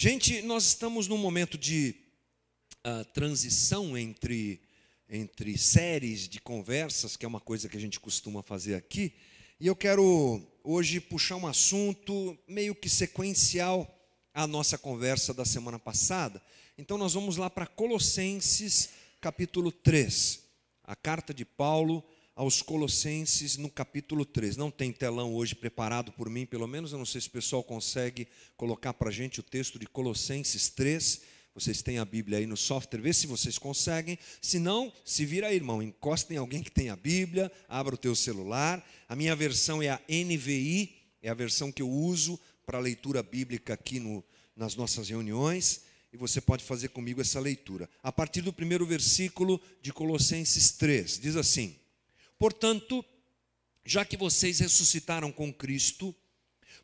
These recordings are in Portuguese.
Gente, nós estamos num momento de uh, transição entre, entre séries de conversas, que é uma coisa que a gente costuma fazer aqui, e eu quero hoje puxar um assunto meio que sequencial à nossa conversa da semana passada. Então, nós vamos lá para Colossenses capítulo 3, a carta de Paulo aos Colossenses no capítulo 3. Não tem telão hoje preparado por mim, pelo menos, eu não sei se o pessoal consegue colocar para a gente o texto de Colossenses 3. Vocês têm a Bíblia aí no software, vê se vocês conseguem. Se não, se vira aí, irmão, encosta em alguém que tem a Bíblia, abra o teu celular. A minha versão é a NVI, é a versão que eu uso para a leitura bíblica aqui no, nas nossas reuniões. E você pode fazer comigo essa leitura. A partir do primeiro versículo de Colossenses 3, diz assim: Portanto, já que vocês ressuscitaram com Cristo,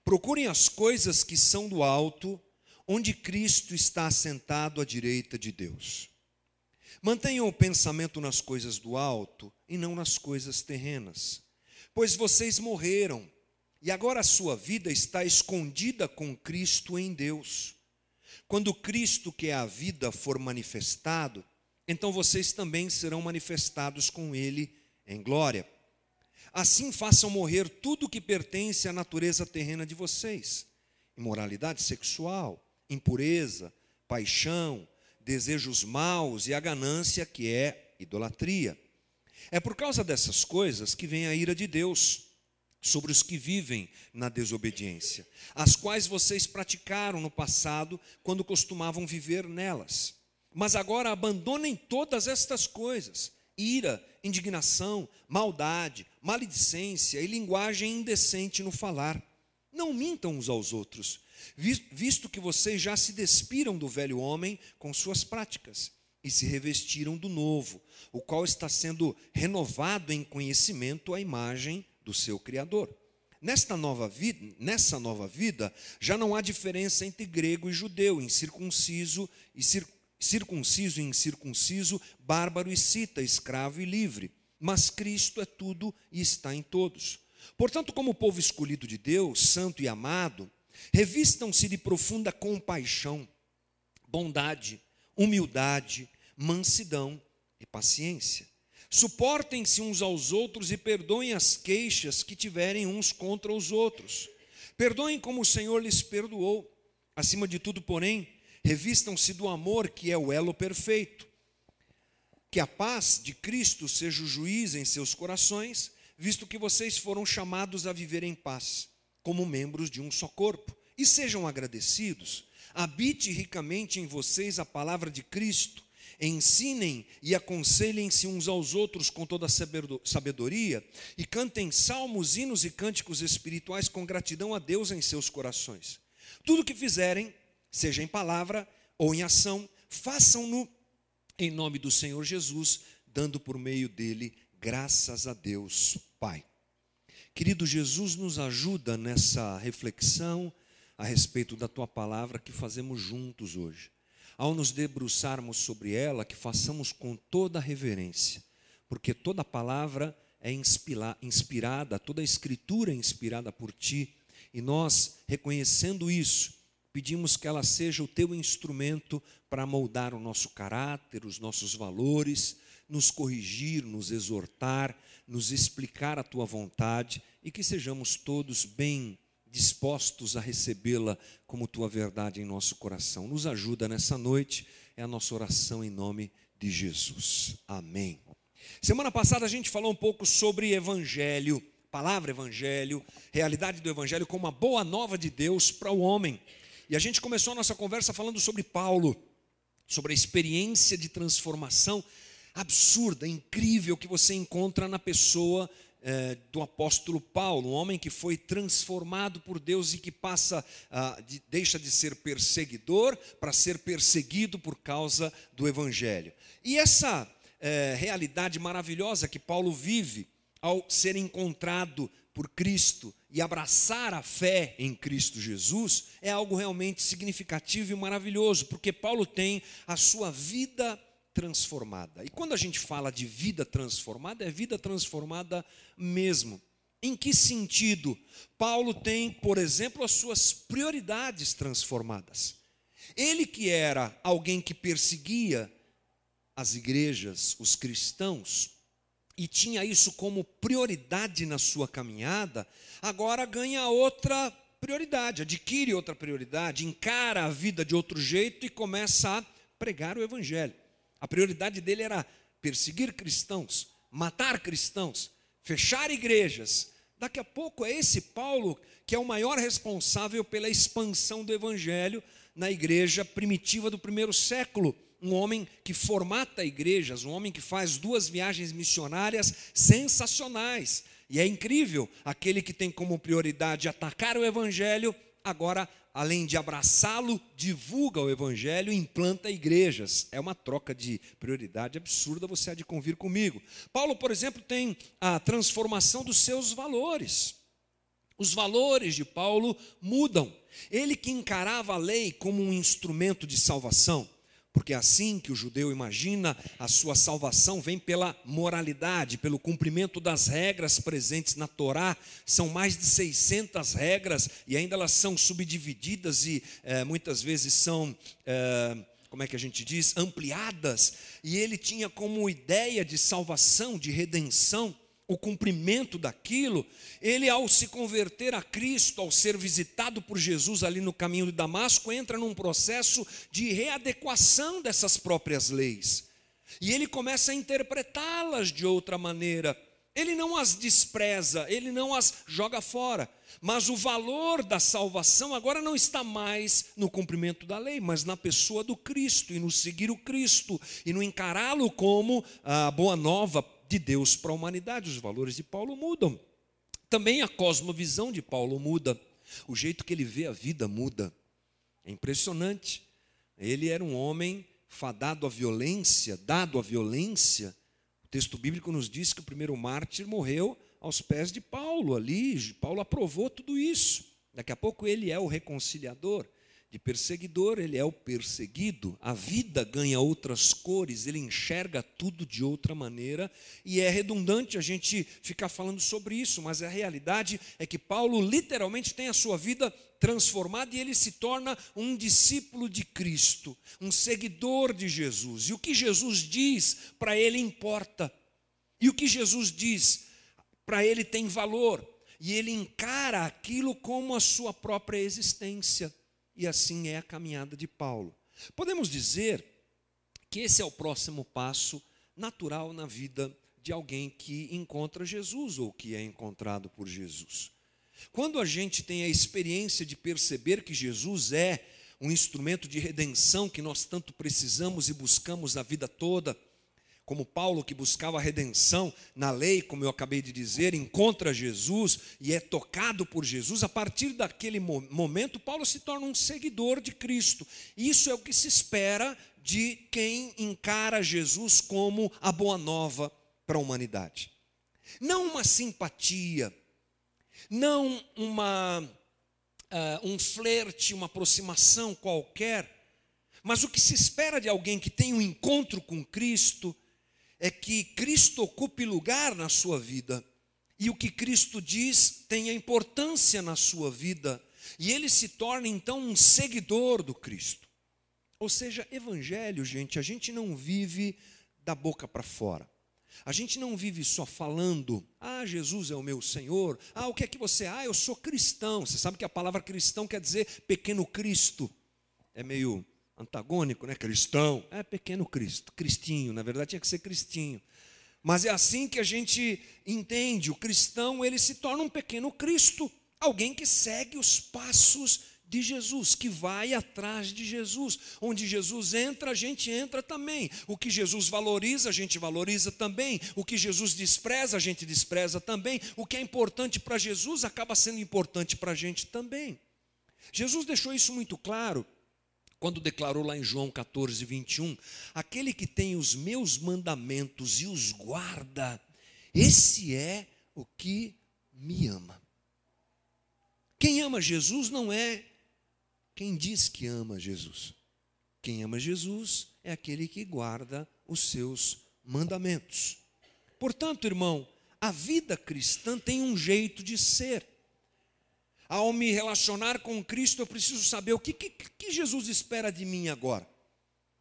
procurem as coisas que são do alto, onde Cristo está assentado à direita de Deus. Mantenham o pensamento nas coisas do alto e não nas coisas terrenas, pois vocês morreram e agora a sua vida está escondida com Cristo em Deus. Quando Cristo, que é a vida, for manifestado, então vocês também serão manifestados com Ele em glória. Assim façam morrer tudo que pertence à natureza terrena de vocês: imoralidade sexual, impureza, paixão, desejos maus e a ganância que é idolatria. É por causa dessas coisas que vem a ira de Deus sobre os que vivem na desobediência, as quais vocês praticaram no passado quando costumavam viver nelas. Mas agora abandonem todas estas coisas: ira, indignação, maldade, maledicência e linguagem indecente no falar. Não mintam uns aos outros, visto que vocês já se despiram do velho homem com suas práticas e se revestiram do novo, o qual está sendo renovado em conhecimento à imagem do seu Criador. Nesta nova vida, nessa nova vida, já não há diferença entre grego e judeu, em circunciso e circunciso circunciso e incircunciso, bárbaro e cita, escravo e livre. Mas Cristo é tudo e está em todos. Portanto, como povo escolhido de Deus, santo e amado, revistam-se de profunda compaixão, bondade, humildade, mansidão e paciência. Suportem-se uns aos outros e perdoem as queixas que tiverem uns contra os outros. Perdoem como o Senhor lhes perdoou. Acima de tudo, porém, Revistam-se do amor, que é o elo perfeito. Que a paz de Cristo seja o juiz em seus corações, visto que vocês foram chamados a viver em paz, como membros de um só corpo. E sejam agradecidos. Habite ricamente em vocês a palavra de Cristo. Ensinem e aconselhem-se uns aos outros com toda sabedoria e cantem salmos, hinos e cânticos espirituais com gratidão a Deus em seus corações. Tudo que fizerem, seja em palavra ou em ação, façam-no em nome do Senhor Jesus, dando por meio dele graças a Deus Pai. Querido Jesus, nos ajuda nessa reflexão a respeito da tua palavra que fazemos juntos hoje. Ao nos debruçarmos sobre ela, que façamos com toda reverência, porque toda palavra é inspirada, toda escritura é inspirada por ti, e nós, reconhecendo isso, Pedimos que ela seja o teu instrumento para moldar o nosso caráter, os nossos valores, nos corrigir, nos exortar, nos explicar a tua vontade e que sejamos todos bem dispostos a recebê-la como tua verdade em nosso coração. Nos ajuda nessa noite, é a nossa oração em nome de Jesus. Amém. Semana passada a gente falou um pouco sobre evangelho, palavra evangelho, realidade do evangelho como uma boa nova de Deus para o homem. E a gente começou a nossa conversa falando sobre Paulo, sobre a experiência de transformação absurda, incrível que você encontra na pessoa é, do apóstolo Paulo, um homem que foi transformado por Deus e que passa, de, deixa de ser perseguidor para ser perseguido por causa do Evangelho. E essa é, realidade maravilhosa que Paulo vive ao ser encontrado por Cristo e abraçar a fé em Cristo Jesus é algo realmente significativo e maravilhoso, porque Paulo tem a sua vida transformada. E quando a gente fala de vida transformada, é vida transformada mesmo. Em que sentido? Paulo tem, por exemplo, as suas prioridades transformadas. Ele que era alguém que perseguia as igrejas, os cristãos, e tinha isso como prioridade na sua caminhada, agora ganha outra prioridade, adquire outra prioridade, encara a vida de outro jeito e começa a pregar o evangelho. A prioridade dele era perseguir cristãos, matar cristãos, fechar igrejas. Daqui a pouco é esse Paulo que é o maior responsável pela expansão do evangelho na igreja primitiva do primeiro século um homem que formata igrejas, um homem que faz duas viagens missionárias sensacionais. E é incrível, aquele que tem como prioridade atacar o evangelho, agora, além de abraçá-lo, divulga o evangelho e implanta igrejas. É uma troca de prioridade absurda, você há de convir comigo. Paulo, por exemplo, tem a transformação dos seus valores. Os valores de Paulo mudam. Ele que encarava a lei como um instrumento de salvação, porque é assim que o judeu imagina a sua salvação vem pela moralidade, pelo cumprimento das regras presentes na Torá. São mais de 600 regras e ainda elas são subdivididas e é, muitas vezes são, é, como é que a gente diz, ampliadas. E ele tinha como ideia de salvação, de redenção, o cumprimento daquilo, ele, ao se converter a Cristo, ao ser visitado por Jesus ali no caminho de Damasco, entra num processo de readequação dessas próprias leis. E ele começa a interpretá-las de outra maneira. Ele não as despreza, ele não as joga fora. Mas o valor da salvação agora não está mais no cumprimento da lei, mas na pessoa do Cristo e no seguir o Cristo e no encará-lo como a boa nova de Deus para a humanidade. Os valores de Paulo mudam. Também a cosmovisão de Paulo muda. O jeito que ele vê a vida muda. É impressionante. Ele era um homem fadado à violência, dado à violência. O texto bíblico nos diz que o primeiro mártir morreu aos pés de Paulo ali. Paulo aprovou tudo isso. Daqui a pouco ele é o reconciliador de perseguidor, ele é o perseguido. A vida ganha outras cores, ele enxerga tudo de outra maneira, e é redundante a gente ficar falando sobre isso, mas a realidade é que Paulo literalmente tem a sua vida transformada e ele se torna um discípulo de Cristo, um seguidor de Jesus. E o que Jesus diz para ele importa. E o que Jesus diz para ele tem valor, e ele encara aquilo como a sua própria existência. E assim é a caminhada de Paulo. Podemos dizer que esse é o próximo passo natural na vida de alguém que encontra Jesus ou que é encontrado por Jesus. Quando a gente tem a experiência de perceber que Jesus é um instrumento de redenção que nós tanto precisamos e buscamos a vida toda, como Paulo que buscava a redenção na lei, como eu acabei de dizer, encontra Jesus e é tocado por Jesus, a partir daquele momento, Paulo se torna um seguidor de Cristo. Isso é o que se espera de quem encara Jesus como a boa nova para a humanidade. Não uma simpatia, não uma, uh, um flerte, uma aproximação qualquer, mas o que se espera de alguém que tem um encontro com Cristo, é que Cristo ocupe lugar na sua vida. E o que Cristo diz tenha importância na sua vida. E ele se torna então um seguidor do Cristo. Ou seja, evangelho, gente, a gente não vive da boca para fora. A gente não vive só falando, ah, Jesus é o meu Senhor. Ah, o que é que você? Ah, eu sou cristão. Você sabe que a palavra cristão quer dizer pequeno Cristo. É meio antagônico, né? Cristão. É pequeno Cristo, cristinho, na verdade tinha que ser cristinho. Mas é assim que a gente entende, o cristão, ele se torna um pequeno Cristo, alguém que segue os passos de Jesus, que vai atrás de Jesus. Onde Jesus entra, a gente entra também. O que Jesus valoriza, a gente valoriza também. O que Jesus despreza, a gente despreza também. O que é importante para Jesus acaba sendo importante para a gente também. Jesus deixou isso muito claro quando declarou lá em João 14, 21, aquele que tem os meus mandamentos e os guarda, esse é o que me ama. Quem ama Jesus não é quem diz que ama Jesus. Quem ama Jesus é aquele que guarda os seus mandamentos. Portanto, irmão, a vida cristã tem um jeito de ser. Ao me relacionar com Cristo, eu preciso saber o que, que, que Jesus espera de mim agora.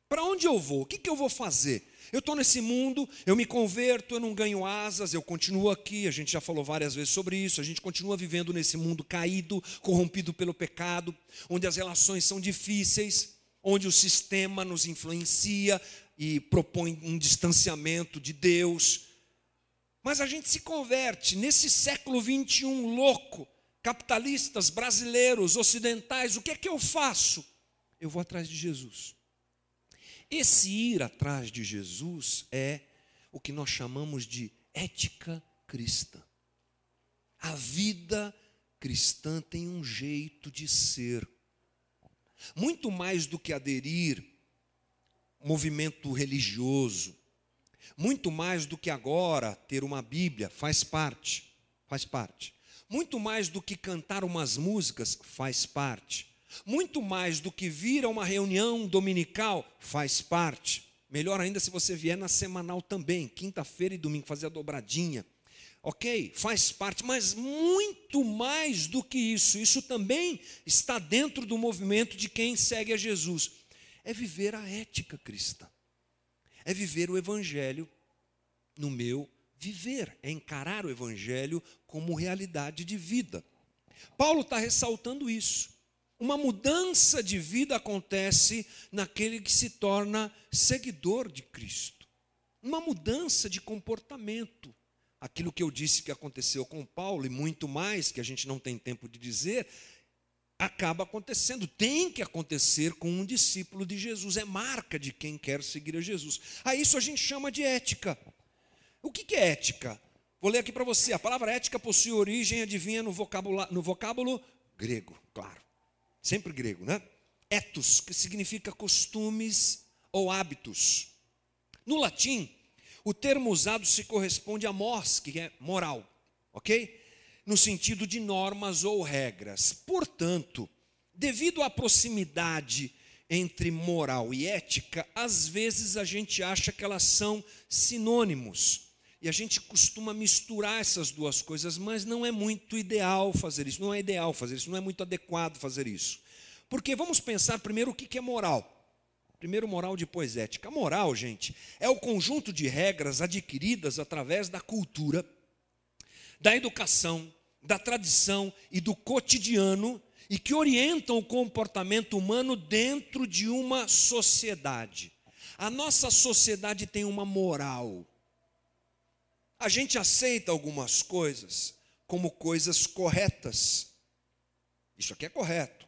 Para onde eu vou? O que, que eu vou fazer? Eu estou nesse mundo, eu me converto, eu não ganho asas, eu continuo aqui. A gente já falou várias vezes sobre isso. A gente continua vivendo nesse mundo caído, corrompido pelo pecado, onde as relações são difíceis, onde o sistema nos influencia e propõe um distanciamento de Deus. Mas a gente se converte nesse século 21 louco, capitalistas, brasileiros, ocidentais, o que é que eu faço? Eu vou atrás de Jesus. Esse ir atrás de Jesus é o que nós chamamos de ética cristã. A vida cristã tem um jeito de ser. Muito mais do que aderir movimento religioso, muito mais do que agora ter uma Bíblia, faz parte, faz parte. Muito mais do que cantar umas músicas, faz parte. Muito mais do que vir a uma reunião dominical, faz parte. Melhor ainda se você vier na semanal também, quinta-feira e domingo, fazer a dobradinha. Ok, faz parte, mas muito mais do que isso, isso também está dentro do movimento de quem segue a Jesus. É viver a ética cristã, é viver o Evangelho no meu viver, é encarar o Evangelho como realidade de vida. Paulo está ressaltando isso. Uma mudança de vida acontece naquele que se torna seguidor de Cristo. Uma mudança de comportamento. Aquilo que eu disse que aconteceu com Paulo e muito mais, que a gente não tem tempo de dizer, acaba acontecendo, tem que acontecer com um discípulo de Jesus, é marca de quem quer seguir a Jesus. A isso a gente chama de ética. O que é ética? Vou ler aqui para você. A palavra ética possui origem, adivinha, no vocábulo, no vocábulo grego, claro sempre grego, né? Etos, que significa costumes ou hábitos. No latim, o termo usado se corresponde a mors, que é moral, ok? No sentido de normas ou regras. Portanto, devido à proximidade entre moral e ética, às vezes a gente acha que elas são sinônimos. E a gente costuma misturar essas duas coisas, mas não é muito ideal fazer isso, não é ideal fazer isso, não é muito adequado fazer isso. Porque vamos pensar primeiro o que é moral. Primeiro moral, depois ética. moral, gente, é o conjunto de regras adquiridas através da cultura, da educação, da tradição e do cotidiano e que orientam o comportamento humano dentro de uma sociedade. A nossa sociedade tem uma moral. A gente aceita algumas coisas como coisas corretas. Isso aqui é correto.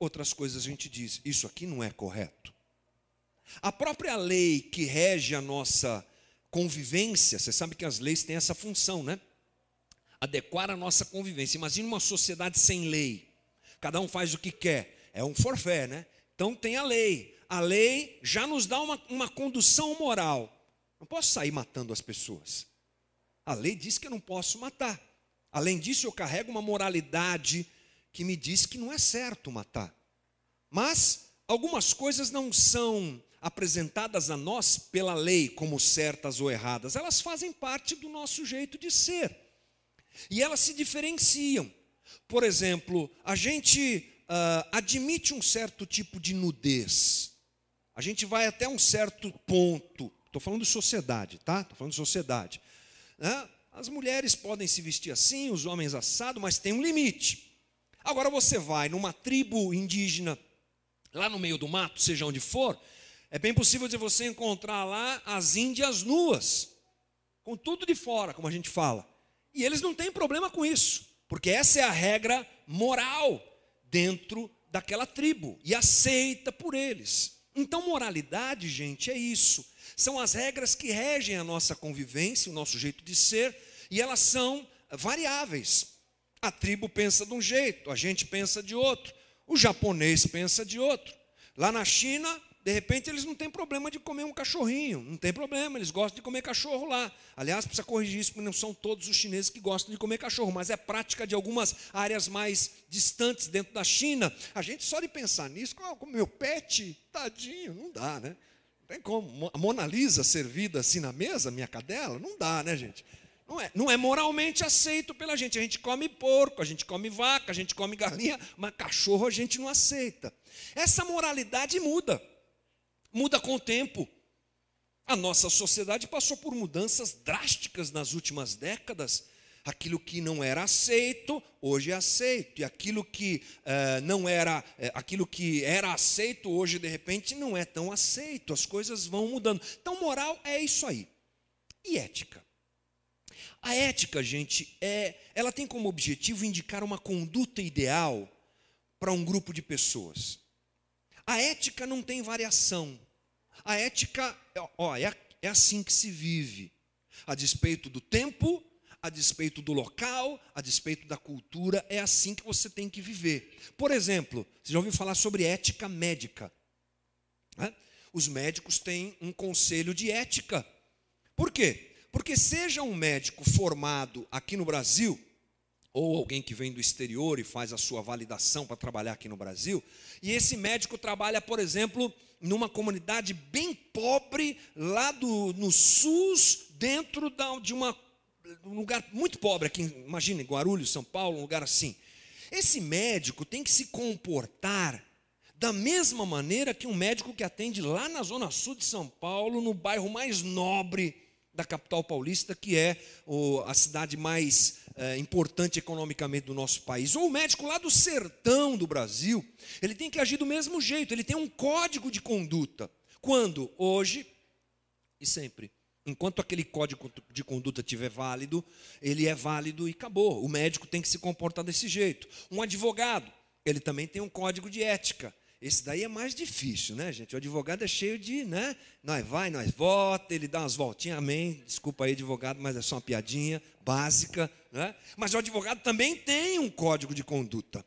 Outras coisas a gente diz, isso aqui não é correto. A própria lei que rege a nossa convivência, você sabe que as leis têm essa função, né? Adequar a nossa convivência. Imagina uma sociedade sem lei. Cada um faz o que quer. É um forfé, né? Então tem a lei. A lei já nos dá uma, uma condução moral. Não posso sair matando as pessoas. A lei diz que eu não posso matar. Além disso, eu carrego uma moralidade que me diz que não é certo matar. Mas algumas coisas não são apresentadas a nós pela lei como certas ou erradas, elas fazem parte do nosso jeito de ser. E elas se diferenciam. Por exemplo, a gente uh, admite um certo tipo de nudez. A gente vai até um certo ponto. Estou falando de sociedade, tá? Estou falando de sociedade. Né? As mulheres podem se vestir assim, os homens assado, mas tem um limite. Agora você vai numa tribo indígena, lá no meio do mato, seja onde for, é bem possível de você encontrar lá as índias nuas, com tudo de fora, como a gente fala. E eles não têm problema com isso, porque essa é a regra moral dentro daquela tribo e aceita por eles. Então, moralidade, gente, é isso. São as regras que regem a nossa convivência, o nosso jeito de ser, e elas são variáveis. A tribo pensa de um jeito, a gente pensa de outro, o japonês pensa de outro. Lá na China, de repente, eles não têm problema de comer um cachorrinho, não tem problema, eles gostam de comer cachorro lá. Aliás, precisa corrigir isso, porque não são todos os chineses que gostam de comer cachorro, mas é prática de algumas áreas mais distantes dentro da China. A gente só de pensar nisso, como meu pet, tadinho, não dá, né? Tem como. A Mona Lisa servida assim na mesa, minha cadela? Não dá, né, gente? Não é, não é moralmente aceito pela gente. A gente come porco, a gente come vaca, a gente come galinha, mas cachorro a gente não aceita. Essa moralidade muda, muda com o tempo. A nossa sociedade passou por mudanças drásticas nas últimas décadas. Aquilo que não era aceito, hoje é aceito. E aquilo que eh, não era, eh, aquilo que era aceito, hoje de repente não é tão aceito. As coisas vão mudando. Então, moral é isso aí. E ética? A ética, gente, é, ela tem como objetivo indicar uma conduta ideal para um grupo de pessoas. A ética não tem variação. A ética, ó, é, é assim que se vive. A despeito do tempo, a despeito do local, a despeito da cultura, é assim que você tem que viver. Por exemplo, você já ouviu falar sobre ética médica? Né? Os médicos têm um conselho de ética. Por quê? Porque seja um médico formado aqui no Brasil, ou alguém que vem do exterior e faz a sua validação para trabalhar aqui no Brasil, e esse médico trabalha, por exemplo, numa comunidade bem pobre, lá do, no SUS, dentro da, de uma um lugar muito pobre aqui, imagina, Guarulhos, São Paulo, um lugar assim. Esse médico tem que se comportar da mesma maneira que um médico que atende lá na zona sul de São Paulo, no bairro mais nobre da capital paulista, que é a cidade mais é, importante economicamente do nosso país. Ou o médico lá do sertão do Brasil, ele tem que agir do mesmo jeito, ele tem um código de conduta. Quando? Hoje e sempre. Enquanto aquele código de conduta estiver válido, ele é válido e acabou. O médico tem que se comportar desse jeito. Um advogado, ele também tem um código de ética. Esse daí é mais difícil, né, gente? O advogado é cheio de, né? Nós vai, nós vota, ele dá umas voltinhas, amém. Desculpa aí, advogado, mas é só uma piadinha básica, né? Mas o advogado também tem um código de conduta,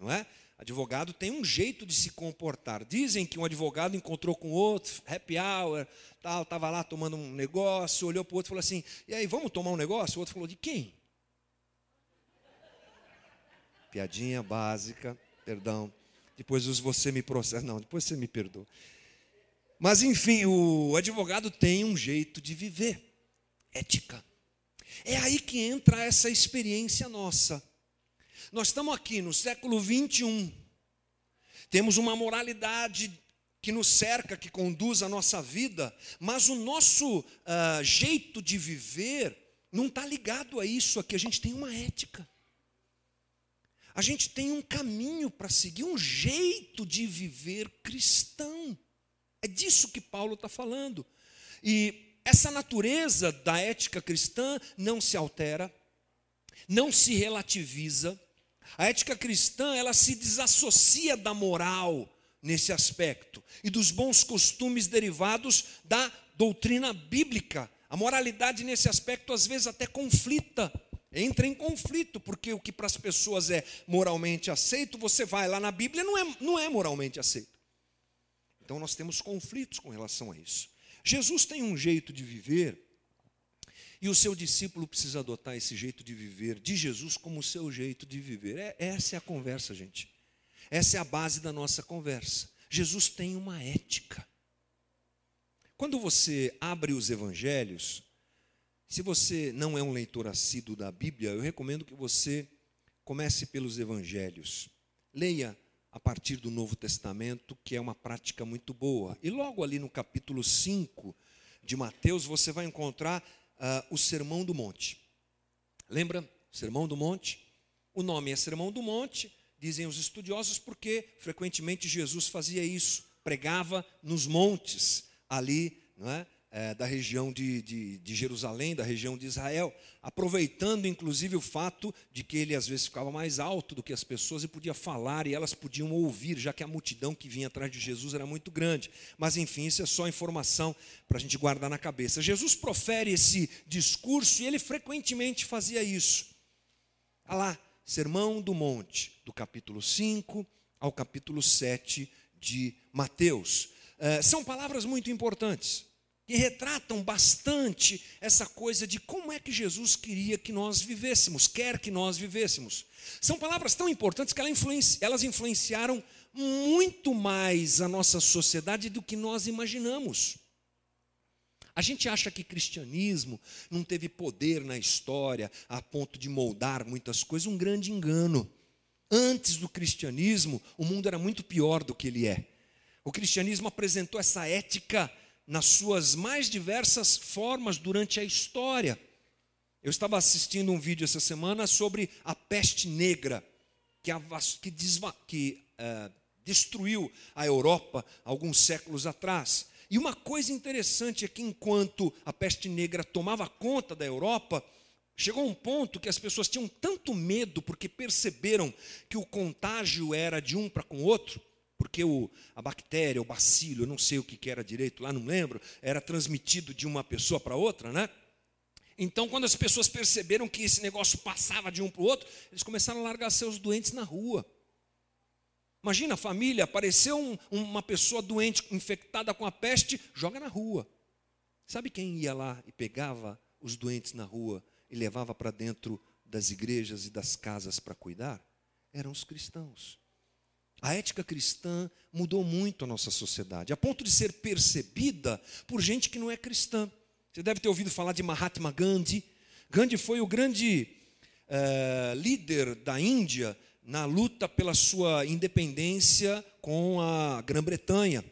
não é? Advogado tem um jeito de se comportar. Dizem que um advogado encontrou com outro, happy hour, tal, estava lá tomando um negócio, olhou para o outro e falou assim: e aí, vamos tomar um negócio? O outro falou: de quem? Piadinha básica, perdão. Depois você me processa. Não, depois você me perdoa. Mas enfim, o advogado tem um jeito de viver, ética. É aí que entra essa experiência nossa. Nós estamos aqui no século 21. Temos uma moralidade que nos cerca, que conduz a nossa vida, mas o nosso uh, jeito de viver não está ligado a isso aqui. A gente tem uma ética. A gente tem um caminho para seguir, um jeito de viver cristão. É disso que Paulo está falando. E essa natureza da ética cristã não se altera, não se relativiza, a ética cristã, ela se desassocia da moral nesse aspecto e dos bons costumes derivados da doutrina bíblica. A moralidade nesse aspecto às vezes até conflita, entra em conflito, porque o que para as pessoas é moralmente aceito, você vai lá na Bíblia, não é, não é moralmente aceito. Então nós temos conflitos com relação a isso. Jesus tem um jeito de viver e o seu discípulo precisa adotar esse jeito de viver de Jesus como o seu jeito de viver. É, essa é a conversa, gente. Essa é a base da nossa conversa. Jesus tem uma ética. Quando você abre os evangelhos, se você não é um leitor assíduo da Bíblia, eu recomendo que você comece pelos evangelhos. Leia a partir do Novo Testamento, que é uma prática muito boa. E logo ali no capítulo 5 de Mateus, você vai encontrar uh, o Sermão do Monte. Lembra? Sermão do Monte? O nome é Sermão do Monte, dizem os estudiosos, porque frequentemente Jesus fazia isso, pregava nos montes ali, não é? É, da região de, de, de, Jerusalém, da região de Israel, aproveitando inclusive o fato de que ele às vezes ficava mais alto do que as pessoas e podia falar e elas podiam ouvir, já que a multidão que vinha atrás de Jesus era muito grande. Mas enfim, isso é só informação para a gente guardar na cabeça. Jesus profere esse discurso e ele frequentemente fazia isso. Olha lá, Sermão do Monte, do capítulo 5 ao capítulo 7 de Mateus. É, são palavras muito importantes que retratam bastante essa coisa de como é que Jesus queria que nós vivêssemos, quer que nós vivêssemos. São palavras tão importantes que elas influenciaram muito mais a nossa sociedade do que nós imaginamos. A gente acha que cristianismo não teve poder na história a ponto de moldar muitas coisas, um grande engano. Antes do cristianismo, o mundo era muito pior do que ele é. O cristianismo apresentou essa ética nas suas mais diversas formas durante a história. Eu estava assistindo um vídeo essa semana sobre a peste negra, que, que, desva, que uh, destruiu a Europa alguns séculos atrás. E uma coisa interessante é que enquanto a peste negra tomava conta da Europa, chegou um ponto que as pessoas tinham tanto medo porque perceberam que o contágio era de um para com o outro, porque o, a bactéria, o bacilo, eu não sei o que, que era direito lá, não lembro, era transmitido de uma pessoa para outra, né? Então, quando as pessoas perceberam que esse negócio passava de um para o outro, eles começaram a largar seus doentes na rua. Imagina a família, apareceu um, uma pessoa doente, infectada com a peste, joga na rua. Sabe quem ia lá e pegava os doentes na rua e levava para dentro das igrejas e das casas para cuidar? Eram os cristãos. A ética cristã mudou muito a nossa sociedade, a ponto de ser percebida por gente que não é cristã. Você deve ter ouvido falar de Mahatma Gandhi. Gandhi foi o grande uh, líder da Índia na luta pela sua independência com a Grã-Bretanha,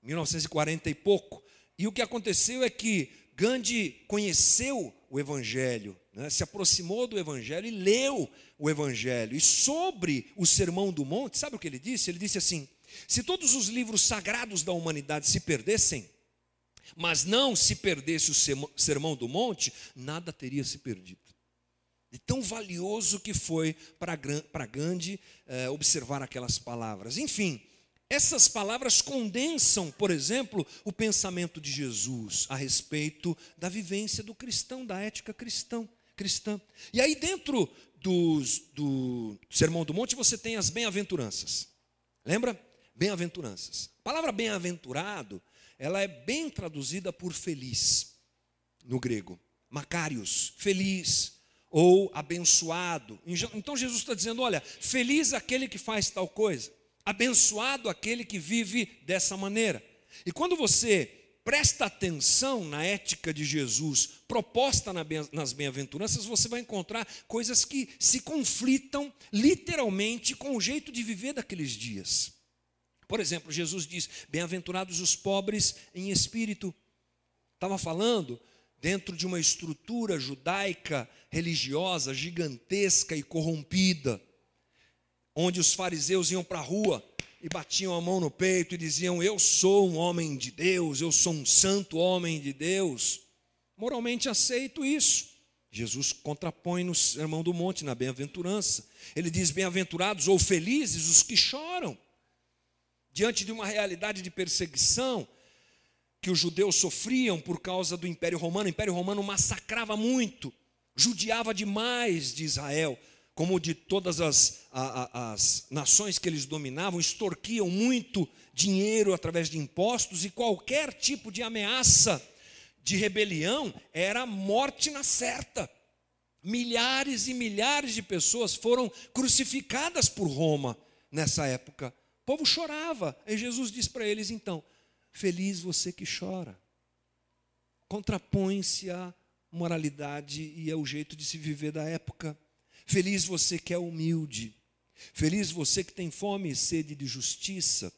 1940 e pouco. E o que aconteceu é que Gandhi conheceu o Evangelho, né, se aproximou do Evangelho e leu o Evangelho. E sobre o Sermão do Monte, sabe o que ele disse? Ele disse assim: se todos os livros sagrados da humanidade se perdessem, mas não se perdesse o sermão do monte, nada teria se perdido. De tão valioso que foi para Gandhi eh, observar aquelas palavras. Enfim, essas palavras condensam, por exemplo, o pensamento de Jesus a respeito da vivência do cristão, da ética cristão, cristã. E aí, dentro dos, do Sermão do Monte, você tem as bem-aventuranças. Lembra? Bem-aventuranças. A palavra bem-aventurado ela é bem traduzida por feliz no grego. Macários, feliz ou abençoado. Então Jesus está dizendo: olha, feliz aquele que faz tal coisa, abençoado aquele que vive dessa maneira. E quando você presta atenção na ética de Jesus proposta nas bem-aventuranças, você vai encontrar coisas que se conflitam literalmente com o jeito de viver daqueles dias. Por exemplo, Jesus diz: Bem-aventurados os pobres em espírito. Estava falando dentro de uma estrutura judaica religiosa gigantesca e corrompida, onde os fariseus iam para a rua e batiam a mão no peito e diziam: Eu sou um homem de Deus, eu sou um santo homem de Deus. Moralmente aceito isso. Jesus contrapõe no Sermão do Monte, na bem-aventurança. Ele diz: Bem-aventurados ou felizes os que choram diante de uma realidade de perseguição que os judeus sofriam por causa do Império Romano. O Império Romano massacrava muito, judiava demais de Israel, como de todas as, a, as nações que eles dominavam, extorquiam muito dinheiro através de impostos e qualquer tipo de ameaça de rebelião era morte na certa. Milhares e milhares de pessoas foram crucificadas por Roma nessa época povo chorava. E Jesus diz para eles então: Feliz você que chora. Contrapõe-se à moralidade e ao jeito de se viver da época. Feliz você que é humilde. Feliz você que tem fome e sede de justiça.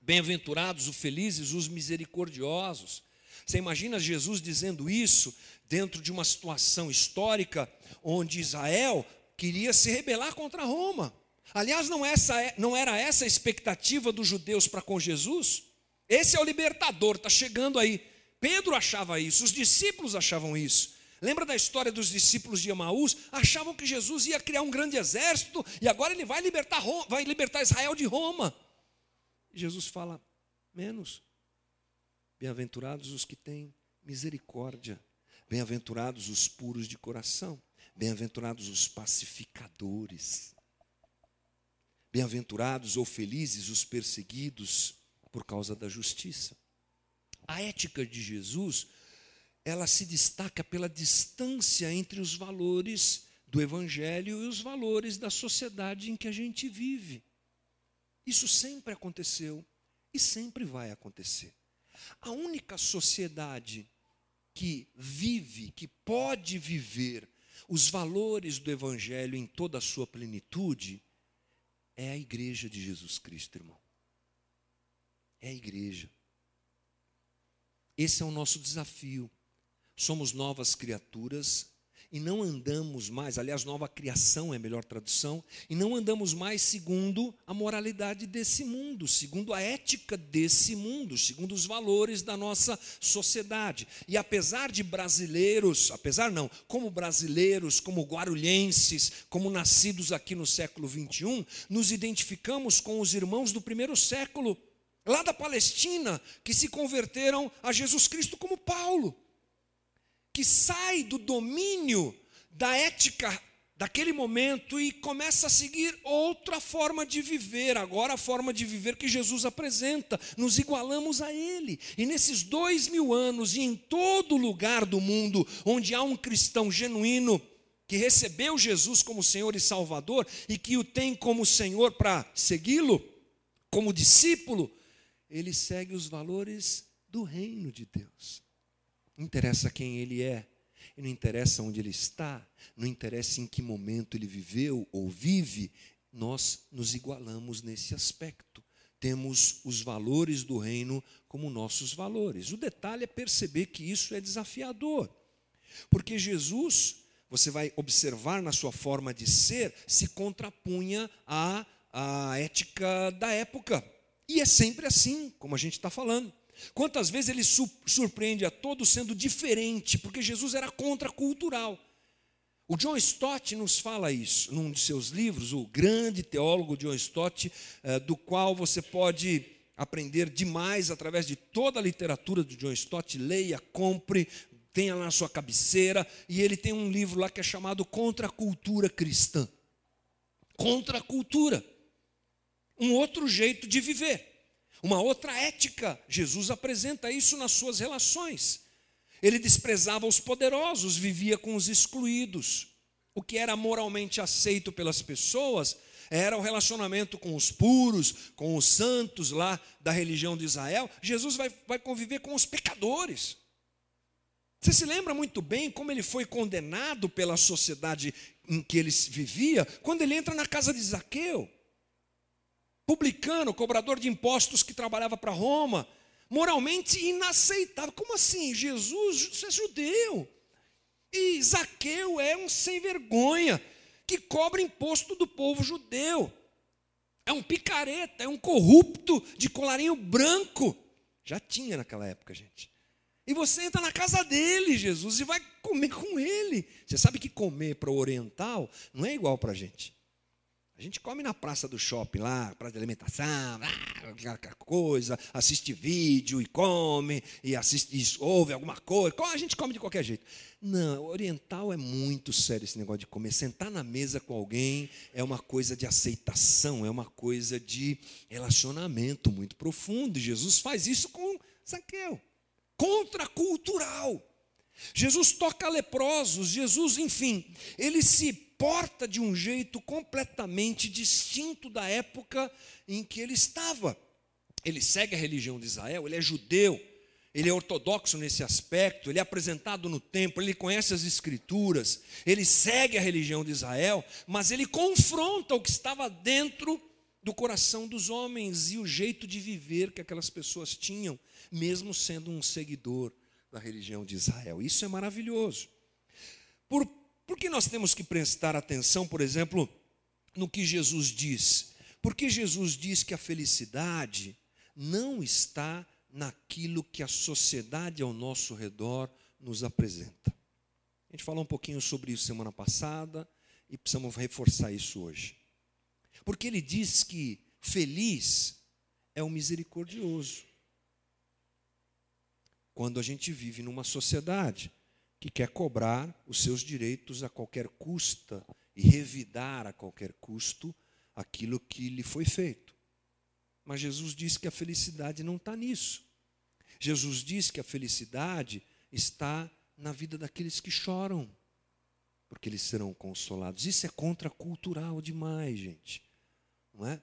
Bem-aventurados os felizes, os misericordiosos. Você imagina Jesus dizendo isso dentro de uma situação histórica onde Israel queria se rebelar contra Roma. Aliás, não, essa, é, não era essa a expectativa dos judeus para com Jesus? Esse é o libertador, está chegando aí. Pedro achava isso, os discípulos achavam isso. Lembra da história dos discípulos de Emaús? Achavam que Jesus ia criar um grande exército e agora ele vai libertar, Roma, vai libertar Israel de Roma. Jesus fala: menos. Bem-aventurados os que têm misericórdia, bem-aventurados os puros de coração, bem-aventurados os pacificadores. Bem-aventurados ou felizes os perseguidos por causa da justiça. A ética de Jesus, ela se destaca pela distância entre os valores do evangelho e os valores da sociedade em que a gente vive. Isso sempre aconteceu e sempre vai acontecer. A única sociedade que vive, que pode viver os valores do Evangelho em toda a sua plenitude, é a igreja de Jesus Cristo, irmão. É a igreja. Esse é o nosso desafio. Somos novas criaturas e não andamos mais, aliás, nova criação é a melhor tradução, e não andamos mais segundo a moralidade desse mundo, segundo a ética desse mundo, segundo os valores da nossa sociedade. E apesar de brasileiros, apesar não, como brasileiros, como guarulhenses, como nascidos aqui no século 21, nos identificamos com os irmãos do primeiro século, lá da Palestina, que se converteram a Jesus Cristo como Paulo que sai do domínio da ética daquele momento e começa a seguir outra forma de viver, agora a forma de viver que Jesus apresenta, nos igualamos a Ele. E nesses dois mil anos, e em todo lugar do mundo onde há um cristão genuíno, que recebeu Jesus como Senhor e Salvador e que o tem como Senhor para segui-lo, como discípulo, ele segue os valores do reino de Deus. Não interessa quem ele é, não interessa onde ele está, não interessa em que momento ele viveu ou vive, nós nos igualamos nesse aspecto. Temos os valores do reino como nossos valores. O detalhe é perceber que isso é desafiador, porque Jesus, você vai observar na sua forma de ser, se contrapunha à, à ética da época. E é sempre assim, como a gente está falando. Quantas vezes ele surpreende a todos sendo diferente, porque Jesus era contracultural. O John Stott nos fala isso num de seus livros, o grande teólogo John Stott, eh, do qual você pode aprender demais através de toda a literatura do John Stott. Leia, compre, tenha lá na sua cabeceira. E ele tem um livro lá que é chamado Contra a Cultura Cristã. Contra a cultura. Um outro jeito de viver. Uma outra ética, Jesus apresenta isso nas suas relações. Ele desprezava os poderosos, vivia com os excluídos. O que era moralmente aceito pelas pessoas era o relacionamento com os puros, com os santos lá da religião de Israel. Jesus vai, vai conviver com os pecadores. Você se lembra muito bem como ele foi condenado pela sociedade em que ele vivia, quando ele entra na casa de Zaqueu publicano, cobrador de impostos que trabalhava para Roma, moralmente inaceitável. Como assim? Jesus, você é judeu. E Zaqueu é um sem vergonha que cobra imposto do povo judeu. É um picareta, é um corrupto de colarinho branco. Já tinha naquela época, gente. E você entra na casa dele, Jesus, e vai comer com ele. Você sabe que comer para o oriental não é igual para a gente. A gente come na praça do shopping lá, praça de alimentação, ah, aquela coisa, assiste vídeo e come, e assiste, e ouve alguma coisa, a gente come de qualquer jeito. Não, oriental é muito sério esse negócio de comer. Sentar na mesa com alguém é uma coisa de aceitação, é uma coisa de relacionamento muito profundo. E Jesus faz isso com Zaqueu. Contracultural. Jesus toca leprosos, Jesus, enfim, ele se porta de um jeito completamente distinto da época em que ele estava. Ele segue a religião de Israel, ele é judeu, ele é ortodoxo nesse aspecto, ele é apresentado no templo, ele conhece as escrituras, ele segue a religião de Israel, mas ele confronta o que estava dentro do coração dos homens e o jeito de viver que aquelas pessoas tinham, mesmo sendo um seguidor da religião de Israel. Isso é maravilhoso. Por por que nós temos que prestar atenção, por exemplo, no que Jesus diz? Porque Jesus diz que a felicidade não está naquilo que a sociedade ao nosso redor nos apresenta. A gente falou um pouquinho sobre isso semana passada e precisamos reforçar isso hoje. Porque ele diz que feliz é o misericordioso. Quando a gente vive numa sociedade que quer cobrar os seus direitos a qualquer custa e revidar a qualquer custo aquilo que lhe foi feito. Mas Jesus diz que a felicidade não está nisso. Jesus diz que a felicidade está na vida daqueles que choram, porque eles serão consolados. Isso é contracultural demais, gente. Não é?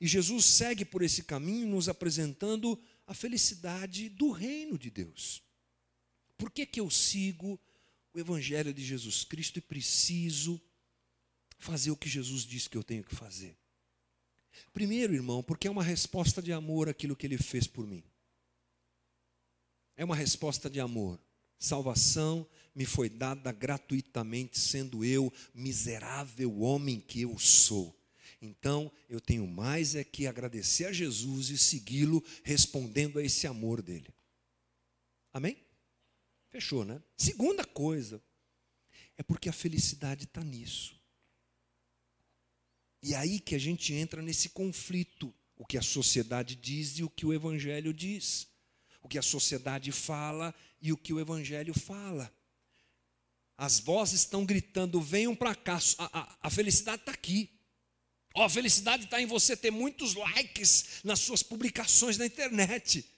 E Jesus segue por esse caminho nos apresentando a felicidade do reino de Deus. Por que, que eu sigo o Evangelho de Jesus Cristo e preciso fazer o que Jesus disse que eu tenho que fazer? Primeiro, irmão, porque é uma resposta de amor aquilo que ele fez por mim. É uma resposta de amor. Salvação me foi dada gratuitamente, sendo eu miserável homem que eu sou. Então, eu tenho mais é que agradecer a Jesus e segui-lo respondendo a esse amor dele. Amém? Fechou, né? Segunda coisa, é porque a felicidade está nisso. E aí que a gente entra nesse conflito, o que a sociedade diz e o que o Evangelho diz o que a sociedade fala e o que o Evangelho fala. As vozes estão gritando: venham para cá, a, a, a felicidade está aqui. Oh, a felicidade está em você ter muitos likes nas suas publicações na internet.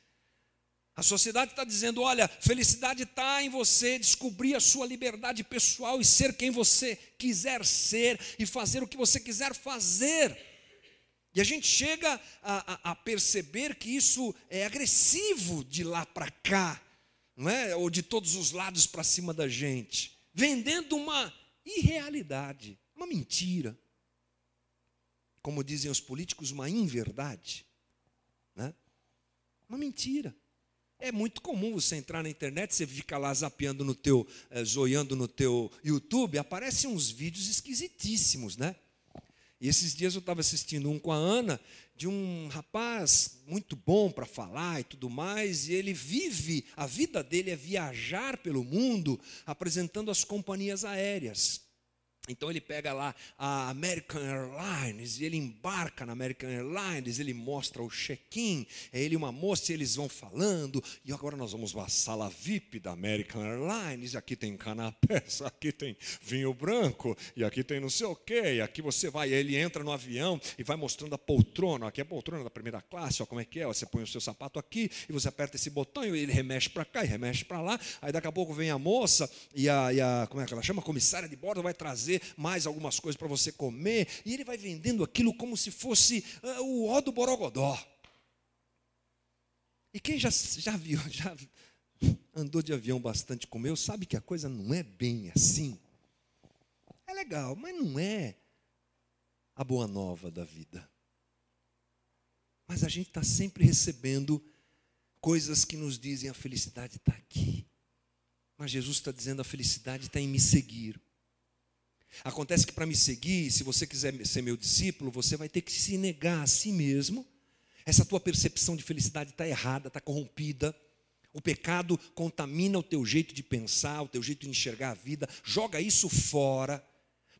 A sociedade está dizendo: olha, felicidade está em você descobrir a sua liberdade pessoal e ser quem você quiser ser e fazer o que você quiser fazer. E a gente chega a, a, a perceber que isso é agressivo de lá para cá, não é? ou de todos os lados para cima da gente, vendendo uma irrealidade, uma mentira. Como dizem os políticos, uma inverdade. Né? Uma mentira. É muito comum você entrar na internet, você fica lá zapeando no teu, é, zoiando no teu YouTube, aparecem uns vídeos esquisitíssimos, né? E esses dias eu estava assistindo um com a Ana, de um rapaz muito bom para falar e tudo mais, e ele vive, a vida dele é viajar pelo mundo apresentando as companhias aéreas. Então ele pega lá a American Airlines e ele embarca na American Airlines, ele mostra o check-in, é ele e uma moça e eles vão falando, e agora nós vamos para a sala VIP da American Airlines, aqui tem canapés, aqui tem vinho branco, e aqui tem não sei o quê, e aqui você vai, ele entra no avião e vai mostrando a poltrona, aqui é a poltrona da primeira classe, ó, como é que é, ó, você põe o seu sapato aqui, e você aperta esse botão, e ele remexe para cá e remexe para lá, aí daqui a pouco vem a moça, e a, e a como é que ela chama, a comissária de bordo vai trazer mais algumas coisas para você comer, e ele vai vendendo aquilo como se fosse uh, o ó do Borogodó. E quem já, já viu, já andou de avião bastante como eu, sabe que a coisa não é bem assim. É legal, mas não é a boa nova da vida. Mas a gente está sempre recebendo coisas que nos dizem a felicidade está aqui. Mas Jesus está dizendo a felicidade está em me seguir. Acontece que para me seguir, se você quiser ser meu discípulo, você vai ter que se negar a si mesmo. Essa tua percepção de felicidade está errada, está corrompida. O pecado contamina o teu jeito de pensar, o teu jeito de enxergar a vida. Joga isso fora.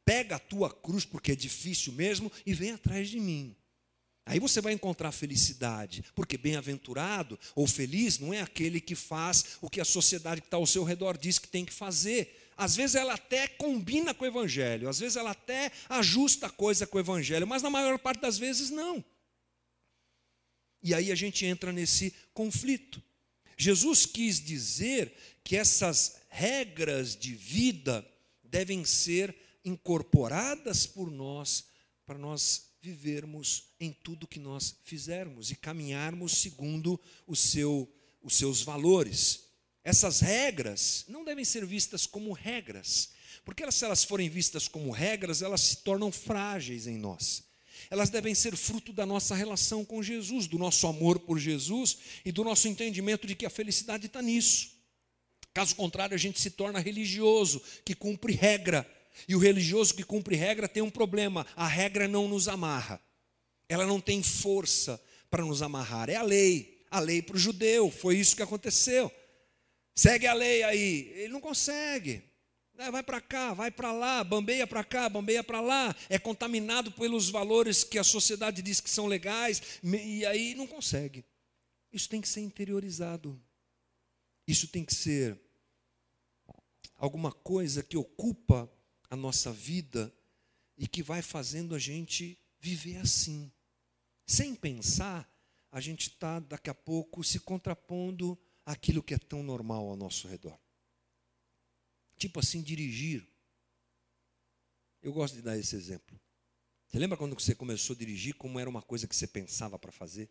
Pega a tua cruz, porque é difícil mesmo, e vem atrás de mim. Aí você vai encontrar felicidade, porque bem-aventurado ou feliz não é aquele que faz o que a sociedade que está ao seu redor diz que tem que fazer às vezes ela até combina com o Evangelho, às vezes ela até ajusta a coisa com o Evangelho, mas na maior parte das vezes não. E aí a gente entra nesse conflito. Jesus quis dizer que essas regras de vida devem ser incorporadas por nós para nós vivermos em tudo que nós fizermos e caminharmos segundo o seu, os seus valores. Essas regras não devem ser vistas como regras, porque elas, se elas forem vistas como regras, elas se tornam frágeis em nós. Elas devem ser fruto da nossa relação com Jesus, do nosso amor por Jesus e do nosso entendimento de que a felicidade está nisso. Caso contrário, a gente se torna religioso, que cumpre regra. E o religioso que cumpre regra tem um problema: a regra não nos amarra, ela não tem força para nos amarrar. É a lei, a lei para o judeu, foi isso que aconteceu. Segue a lei aí. Ele não consegue. É, vai para cá, vai para lá, bambeia para cá, bambeia para lá. É contaminado pelos valores que a sociedade diz que são legais, e aí não consegue. Isso tem que ser interiorizado. Isso tem que ser alguma coisa que ocupa a nossa vida e que vai fazendo a gente viver assim. Sem pensar, a gente está daqui a pouco se contrapondo aquilo que é tão normal ao nosso redor. Tipo assim, dirigir. Eu gosto de dar esse exemplo. Você lembra quando você começou a dirigir, como era uma coisa que você pensava para fazer?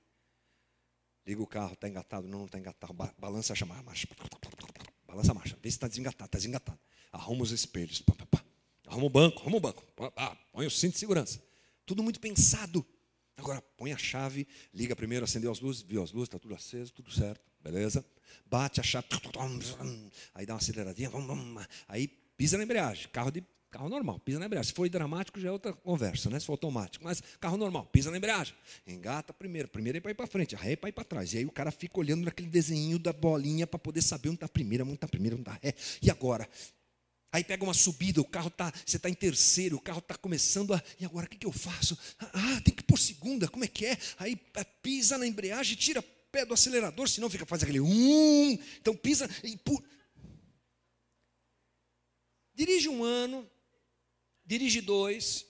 Liga o carro, está engatado? Não, não está engatado. Ba balança a marcha. Balança a marcha. Vê se está desengatado, está desengatado. Arruma os espelhos. Pá, pá, pá. Arruma o banco, arruma o banco. Põe o cinto de segurança. Tudo muito pensado. Agora, põe a chave, liga primeiro, acendeu as luzes, viu as luzes, está tudo aceso, tudo certo, beleza? Bate a chave, aí dá uma aceleradinha, aí pisa na embreagem, carro de carro normal, pisa na embreagem. Se for dramático, já é outra conversa, né? Se for automático, mas carro normal, pisa na embreagem, engata primeiro, primeiro é para ir para frente, ré é para ir para trás. E aí o cara fica olhando naquele desenho da bolinha para poder saber onde está a primeira, onde está a primeira, onde está ré. E agora? Aí pega uma subida, o carro tá, você está em terceiro, o carro está começando a. E agora o que, que eu faço? Ah, tem que ir por segunda, como é que é? Aí é, pisa na embreagem, tira pé do acelerador, senão fica faz aquele um. Então pisa e pu... dirige um ano, dirige dois.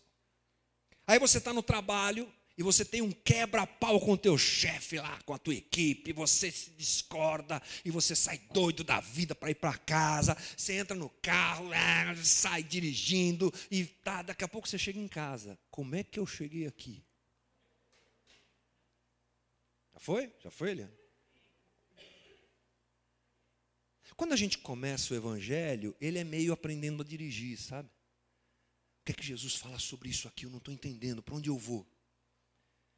Aí você está no trabalho, e você tem um quebra-pau com o teu chefe lá, com a tua equipe, você se discorda, e você sai doido da vida para ir para casa, você entra no carro, ah, sai dirigindo, e tá, daqui a pouco você chega em casa. Como é que eu cheguei aqui? Já foi? Já foi, Eliane? Quando a gente começa o evangelho, ele é meio aprendendo a dirigir, sabe? O que é que Jesus fala sobre isso aqui? Eu não estou entendendo. Para onde eu vou?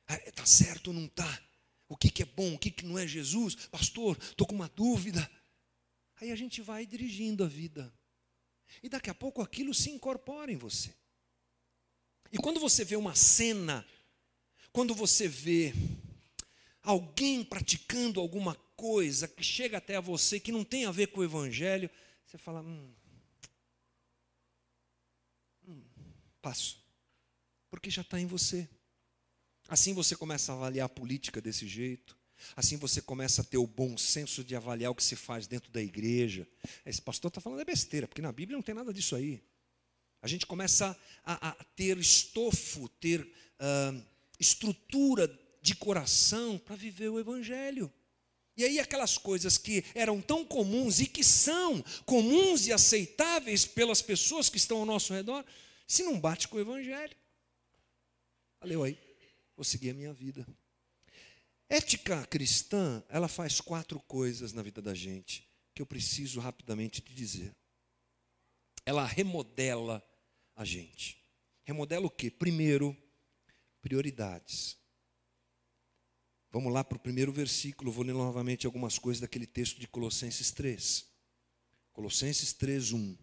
Está ah, certo ou não está? O que, que é bom, o que, que não é Jesus? Pastor, estou com uma dúvida. Aí a gente vai dirigindo a vida. E daqui a pouco aquilo se incorpora em você. E quando você vê uma cena, quando você vê alguém praticando alguma coisa que chega até a você que não tem a ver com o Evangelho, você fala: hum, hum passo, porque já está em você. Assim você começa a avaliar a política desse jeito. Assim você começa a ter o bom senso de avaliar o que se faz dentro da igreja. Esse pastor está falando é besteira, porque na Bíblia não tem nada disso aí. A gente começa a, a ter estofo, ter uh, estrutura de coração para viver o Evangelho. E aí aquelas coisas que eram tão comuns e que são comuns e aceitáveis pelas pessoas que estão ao nosso redor, se não bate com o Evangelho. Valeu aí vou seguir a minha vida. Ética cristã, ela faz quatro coisas na vida da gente que eu preciso rapidamente te dizer. Ela remodela a gente. Remodela o quê? Primeiro, prioridades. Vamos lá para o primeiro versículo, vou ler novamente algumas coisas daquele texto de Colossenses 3. Colossenses 3, 1.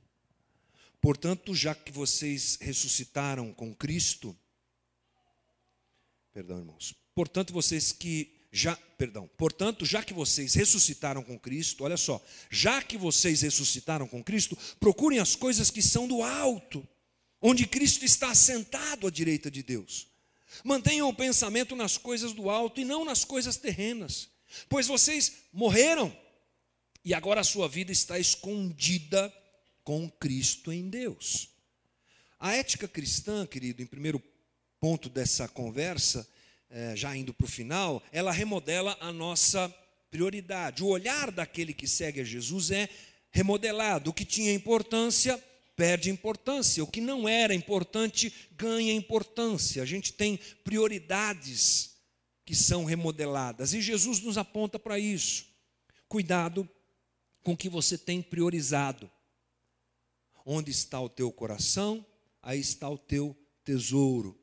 Portanto, já que vocês ressuscitaram com Cristo, Perdão, irmãos. Portanto, vocês que já, perdão, portanto, já que vocês ressuscitaram com Cristo, olha só, já que vocês ressuscitaram com Cristo, procurem as coisas que são do alto, onde Cristo está assentado à direita de Deus. Mantenham o pensamento nas coisas do alto e não nas coisas terrenas, pois vocês morreram e agora a sua vida está escondida com Cristo em Deus. A ética cristã, querido, em primeiro ponto dessa conversa, é, já indo para o final, ela remodela a nossa prioridade. O olhar daquele que segue a Jesus é remodelado. O que tinha importância perde importância, o que não era importante ganha importância. A gente tem prioridades que são remodeladas e Jesus nos aponta para isso. Cuidado com o que você tem priorizado. Onde está o teu coração, aí está o teu tesouro.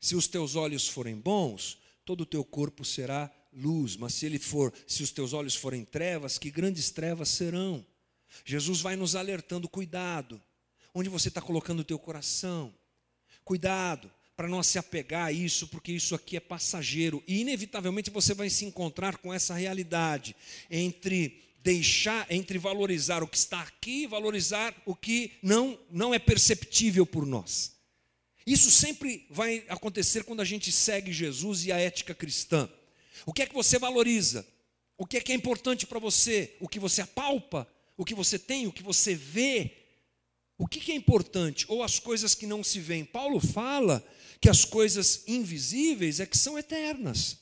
Se os teus olhos forem bons, todo o teu corpo será luz, mas se ele for, se os teus olhos forem trevas, que grandes trevas serão. Jesus vai nos alertando, cuidado, onde você está colocando o teu coração. Cuidado, para não se apegar a isso, porque isso aqui é passageiro. E inevitavelmente você vai se encontrar com essa realidade entre deixar, entre valorizar o que está aqui e valorizar o que não, não é perceptível por nós. Isso sempre vai acontecer quando a gente segue Jesus e a ética cristã. O que é que você valoriza? O que é que é importante para você? O que você apalpa? O que você tem? O que você vê? O que é importante? Ou as coisas que não se veem? Paulo fala que as coisas invisíveis é que são eternas.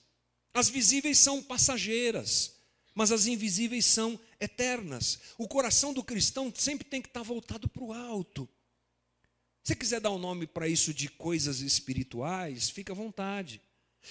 As visíveis são passageiras, mas as invisíveis são eternas. O coração do cristão sempre tem que estar voltado para o alto. Se quiser dar um nome para isso de coisas espirituais, fica à vontade.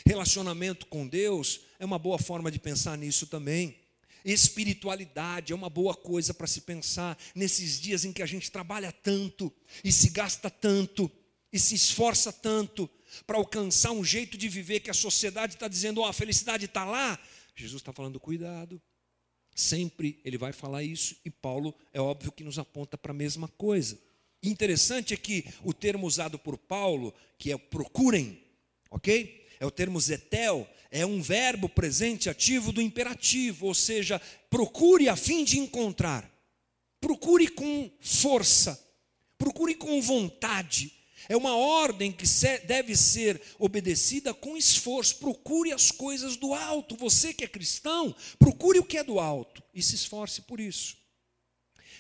Relacionamento com Deus é uma boa forma de pensar nisso também. Espiritualidade é uma boa coisa para se pensar nesses dias em que a gente trabalha tanto e se gasta tanto e se esforça tanto para alcançar um jeito de viver que a sociedade está dizendo, ó, oh, a felicidade está lá. Jesus está falando, cuidado. Sempre ele vai falar isso, e Paulo é óbvio que nos aponta para a mesma coisa. Interessante é que o termo usado por Paulo, que é procurem, ok? É o termo zetel, é um verbo presente ativo do imperativo, ou seja, procure a fim de encontrar. Procure com força, procure com vontade, é uma ordem que deve ser obedecida com esforço. Procure as coisas do alto. Você que é cristão, procure o que é do alto e se esforce por isso.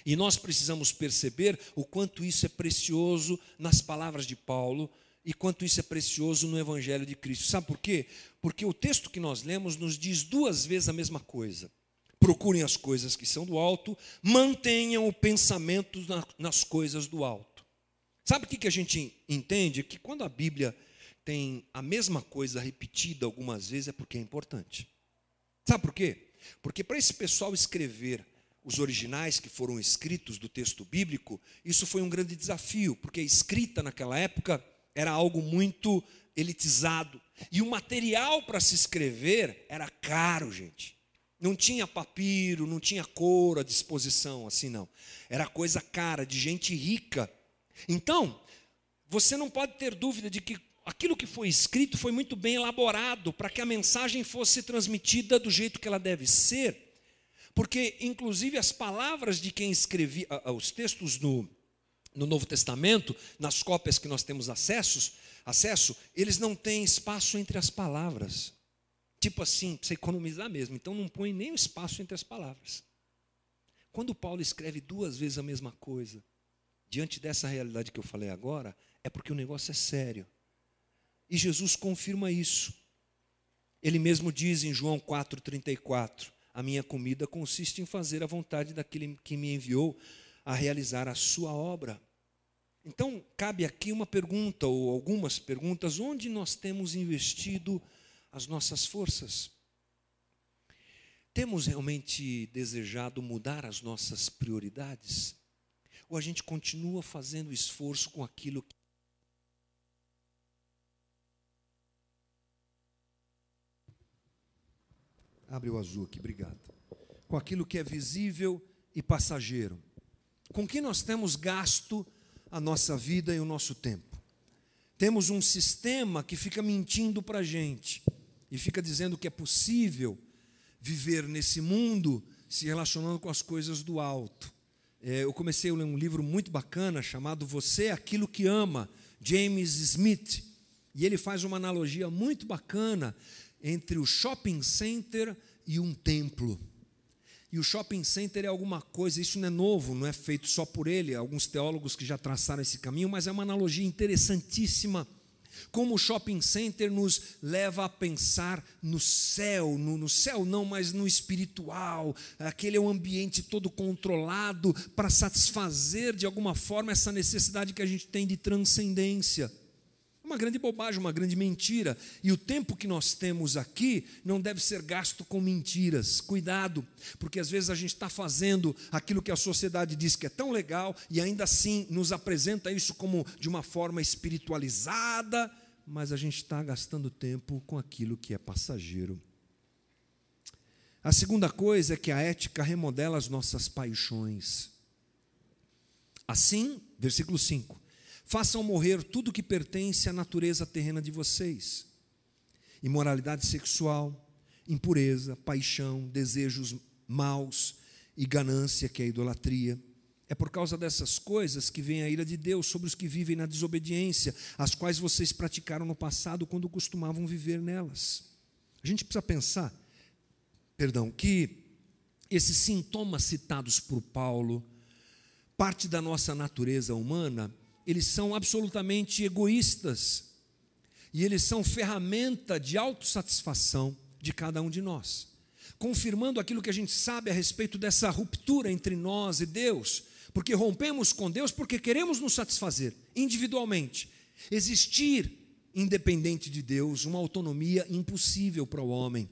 E nós precisamos perceber o quanto isso é precioso nas palavras de Paulo e quanto isso é precioso no Evangelho de Cristo. Sabe por quê? Porque o texto que nós lemos nos diz duas vezes a mesma coisa. Procurem as coisas que são do alto, mantenham o pensamento nas coisas do alto. Sabe o que a gente entende? Que quando a Bíblia tem a mesma coisa repetida algumas vezes é porque é importante. Sabe por quê? Porque para esse pessoal escrever os originais que foram escritos do texto bíblico, isso foi um grande desafio, porque a escrita naquela época era algo muito elitizado. E o material para se escrever era caro, gente. Não tinha papiro, não tinha couro à disposição, assim não. Era coisa cara, de gente rica então, você não pode ter dúvida de que aquilo que foi escrito foi muito bem elaborado para que a mensagem fosse transmitida do jeito que ela deve ser. Porque, inclusive, as palavras de quem escrevia os textos no, no Novo Testamento, nas cópias que nós temos acessos, acesso, eles não têm espaço entre as palavras. Tipo assim, você economizar mesmo. Então não põe nem o espaço entre as palavras. Quando Paulo escreve duas vezes a mesma coisa, diante dessa realidade que eu falei agora, é porque o negócio é sério. E Jesus confirma isso. Ele mesmo diz em João 4,34: A minha comida consiste em fazer a vontade daquele que me enviou a realizar a sua obra. Então, cabe aqui uma pergunta, ou algumas perguntas: onde nós temos investido as nossas forças? Temos realmente desejado mudar as nossas prioridades? ou a gente continua fazendo esforço com aquilo que. Abre o azul aqui, obrigado. Com aquilo que é visível e passageiro. Com que nós temos gasto a nossa vida e o nosso tempo? Temos um sistema que fica mentindo para a gente e fica dizendo que é possível viver nesse mundo se relacionando com as coisas do alto é, eu comecei a ler um livro muito bacana chamado Você é Aquilo que Ama, James Smith. E ele faz uma analogia muito bacana entre o shopping center e um templo. E o shopping center é alguma coisa, isso não é novo, não é feito só por ele, alguns teólogos que já traçaram esse caminho, mas é uma analogia interessantíssima como o shopping center nos leva a pensar no céu, no, no céu não, mas no espiritual. Aquele é um ambiente todo controlado para satisfazer de alguma forma essa necessidade que a gente tem de transcendência. Uma grande bobagem, uma grande mentira. E o tempo que nós temos aqui não deve ser gasto com mentiras. Cuidado, porque às vezes a gente está fazendo aquilo que a sociedade diz que é tão legal e ainda assim nos apresenta isso como de uma forma espiritualizada, mas a gente está gastando tempo com aquilo que é passageiro. A segunda coisa é que a ética remodela as nossas paixões. Assim, versículo 5 Façam morrer tudo que pertence à natureza terrena de vocês: imoralidade sexual, impureza, paixão, desejos maus e ganância, que é a idolatria. É por causa dessas coisas que vem a ira de Deus sobre os que vivem na desobediência, as quais vocês praticaram no passado quando costumavam viver nelas. A gente precisa pensar, perdão, que esses sintomas citados por Paulo, parte da nossa natureza humana, eles são absolutamente egoístas e eles são ferramenta de autossatisfação de cada um de nós, confirmando aquilo que a gente sabe a respeito dessa ruptura entre nós e Deus, porque rompemos com Deus porque queremos nos satisfazer individualmente. Existir independente de Deus, uma autonomia impossível para o homem.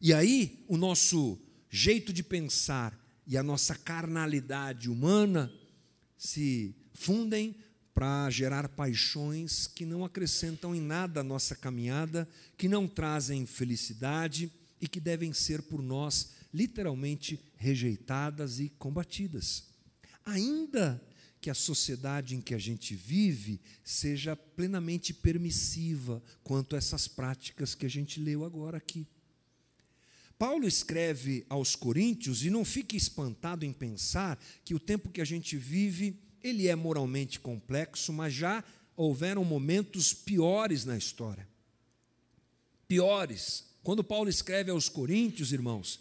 E aí, o nosso jeito de pensar e a nossa carnalidade humana se fundem para gerar paixões que não acrescentam em nada a nossa caminhada, que não trazem felicidade e que devem ser por nós literalmente rejeitadas e combatidas. Ainda que a sociedade em que a gente vive seja plenamente permissiva quanto a essas práticas que a gente leu agora aqui. Paulo escreve aos Coríntios e não fique espantado em pensar que o tempo que a gente vive ele é moralmente complexo, mas já houveram momentos piores na história. Piores. Quando Paulo escreve aos Coríntios, irmãos,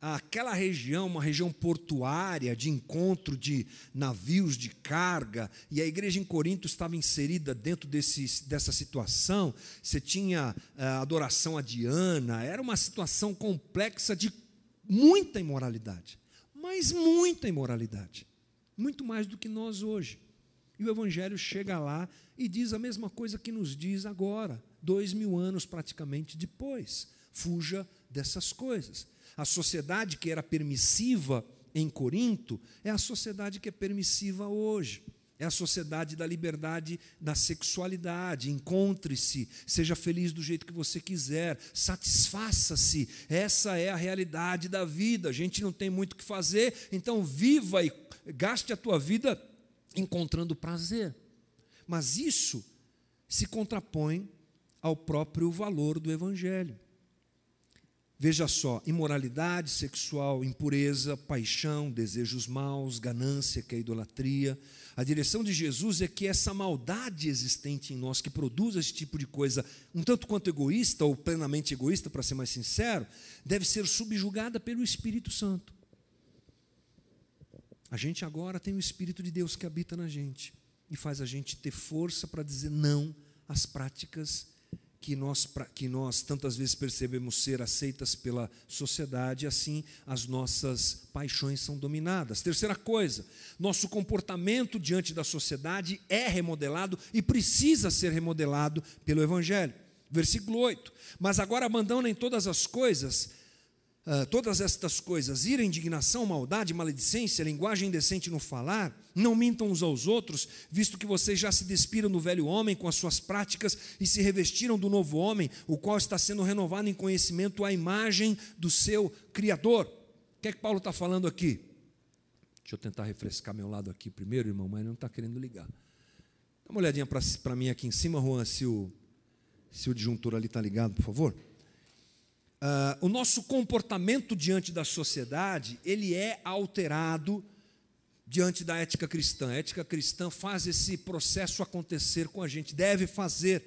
aquela região, uma região portuária de encontro de navios de carga, e a igreja em Corinto estava inserida dentro desse, dessa situação. Você tinha eh, adoração a Diana, era uma situação complexa de muita imoralidade, mas muita imoralidade muito mais do que nós hoje. E o Evangelho chega lá e diz a mesma coisa que nos diz agora, dois mil anos praticamente depois. Fuja dessas coisas. A sociedade que era permissiva em Corinto é a sociedade que é permissiva hoje. É a sociedade da liberdade da sexualidade. Encontre-se, seja feliz do jeito que você quiser, satisfaça-se. Essa é a realidade da vida. A gente não tem muito o que fazer, então viva e gaste a tua vida encontrando prazer. Mas isso se contrapõe ao próprio valor do Evangelho. Veja só: imoralidade sexual, impureza, paixão, desejos maus, ganância, que é a idolatria. A direção de Jesus é que essa maldade existente em nós, que produz esse tipo de coisa, um tanto quanto egoísta, ou plenamente egoísta, para ser mais sincero, deve ser subjugada pelo Espírito Santo. A gente agora tem o Espírito de Deus que habita na gente e faz a gente ter força para dizer não às práticas que nós, que nós tantas vezes percebemos ser aceitas pela sociedade, assim as nossas paixões são dominadas. Terceira coisa, nosso comportamento diante da sociedade é remodelado e precisa ser remodelado pelo Evangelho. Versículo 8: Mas agora abandonem todas as coisas Uh, todas estas coisas, ira, indignação, maldade, maledicência, linguagem indecente no falar, não mintam uns aos outros, visto que vocês já se despiram do velho homem com as suas práticas e se revestiram do novo homem, o qual está sendo renovado em conhecimento à imagem do seu Criador. O que é que Paulo está falando aqui? Deixa eu tentar refrescar meu lado aqui primeiro, irmão, mas não está querendo ligar. Dá uma olhadinha para mim aqui em cima, Juan, se o, se o disjuntor ali está ligado, por favor. Uh, o nosso comportamento diante da sociedade ele é alterado diante da ética cristã. A ética cristã faz esse processo acontecer com a gente, deve fazer.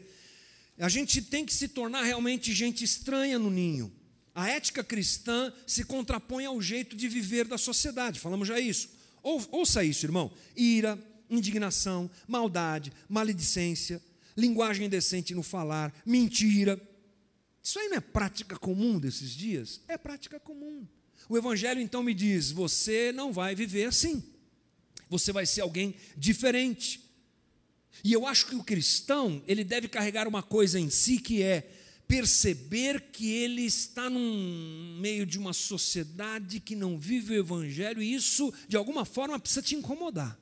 A gente tem que se tornar realmente gente estranha no ninho. A ética cristã se contrapõe ao jeito de viver da sociedade. Falamos já isso. Ou, ouça isso, irmão. Ira, indignação, maldade, maledicência, linguagem indecente no falar, mentira isso aí não é prática comum desses dias? É prática comum. O Evangelho então me diz: você não vai viver assim. Você vai ser alguém diferente. E eu acho que o cristão, ele deve carregar uma coisa em si que é perceber que ele está no meio de uma sociedade que não vive o evangelho e isso de alguma forma precisa te incomodar.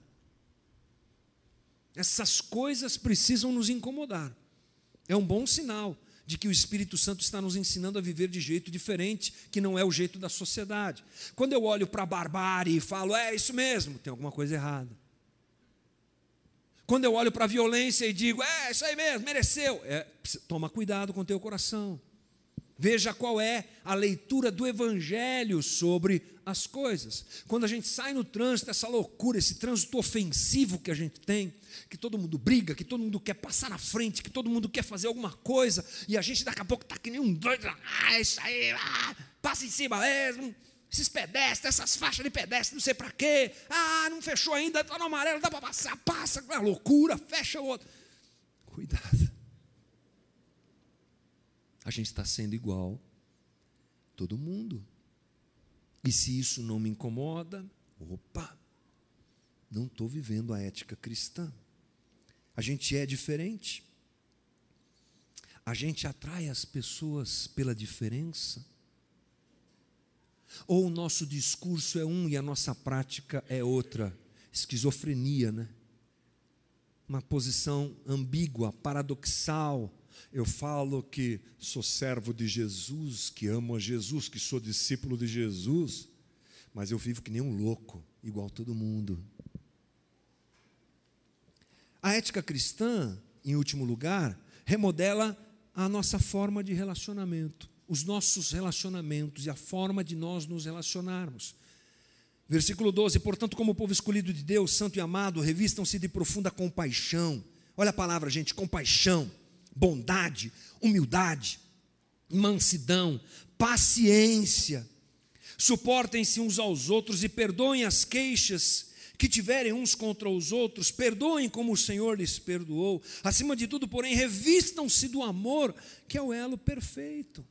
Essas coisas precisam nos incomodar. É um bom sinal de que o Espírito Santo está nos ensinando a viver de jeito diferente, que não é o jeito da sociedade. Quando eu olho para a barbárie e falo, é isso mesmo, tem alguma coisa errada. Quando eu olho para a violência e digo, é isso aí mesmo, mereceu, é, toma cuidado com o teu coração. Veja qual é a leitura do Evangelho sobre as coisas. Quando a gente sai no trânsito, essa loucura, esse trânsito ofensivo que a gente tem, que todo mundo briga, que todo mundo quer passar na frente, que todo mundo quer fazer alguma coisa, e a gente daqui a pouco está que nem um doido, ah, isso aí, ah, passa em cima mesmo, esses pedestres, essas faixas de pedestre, não sei para quê, ah, não fechou ainda, está no amarelo, dá para passar, passa, é loucura, fecha o outro. Cuidado. A gente está sendo igual todo mundo. E se isso não me incomoda, opa, não estou vivendo a ética cristã. A gente é diferente. A gente atrai as pessoas pela diferença? Ou o nosso discurso é um e a nossa prática é outra? Esquizofrenia, né? Uma posição ambígua, paradoxal. Eu falo que sou servo de Jesus, que amo a Jesus, que sou discípulo de Jesus, mas eu vivo que nem um louco, igual todo mundo. A ética cristã, em último lugar, remodela a nossa forma de relacionamento, os nossos relacionamentos e a forma de nós nos relacionarmos. Versículo 12: Portanto, como povo escolhido de Deus, santo e amado, revistam-se de profunda compaixão. Olha a palavra, gente: compaixão, bondade, humildade, mansidão, paciência. Suportem-se uns aos outros e perdoem as queixas que tiverem uns contra os outros, perdoem como o Senhor lhes perdoou. Acima de tudo, porém, revistam-se do amor, que é o elo perfeito.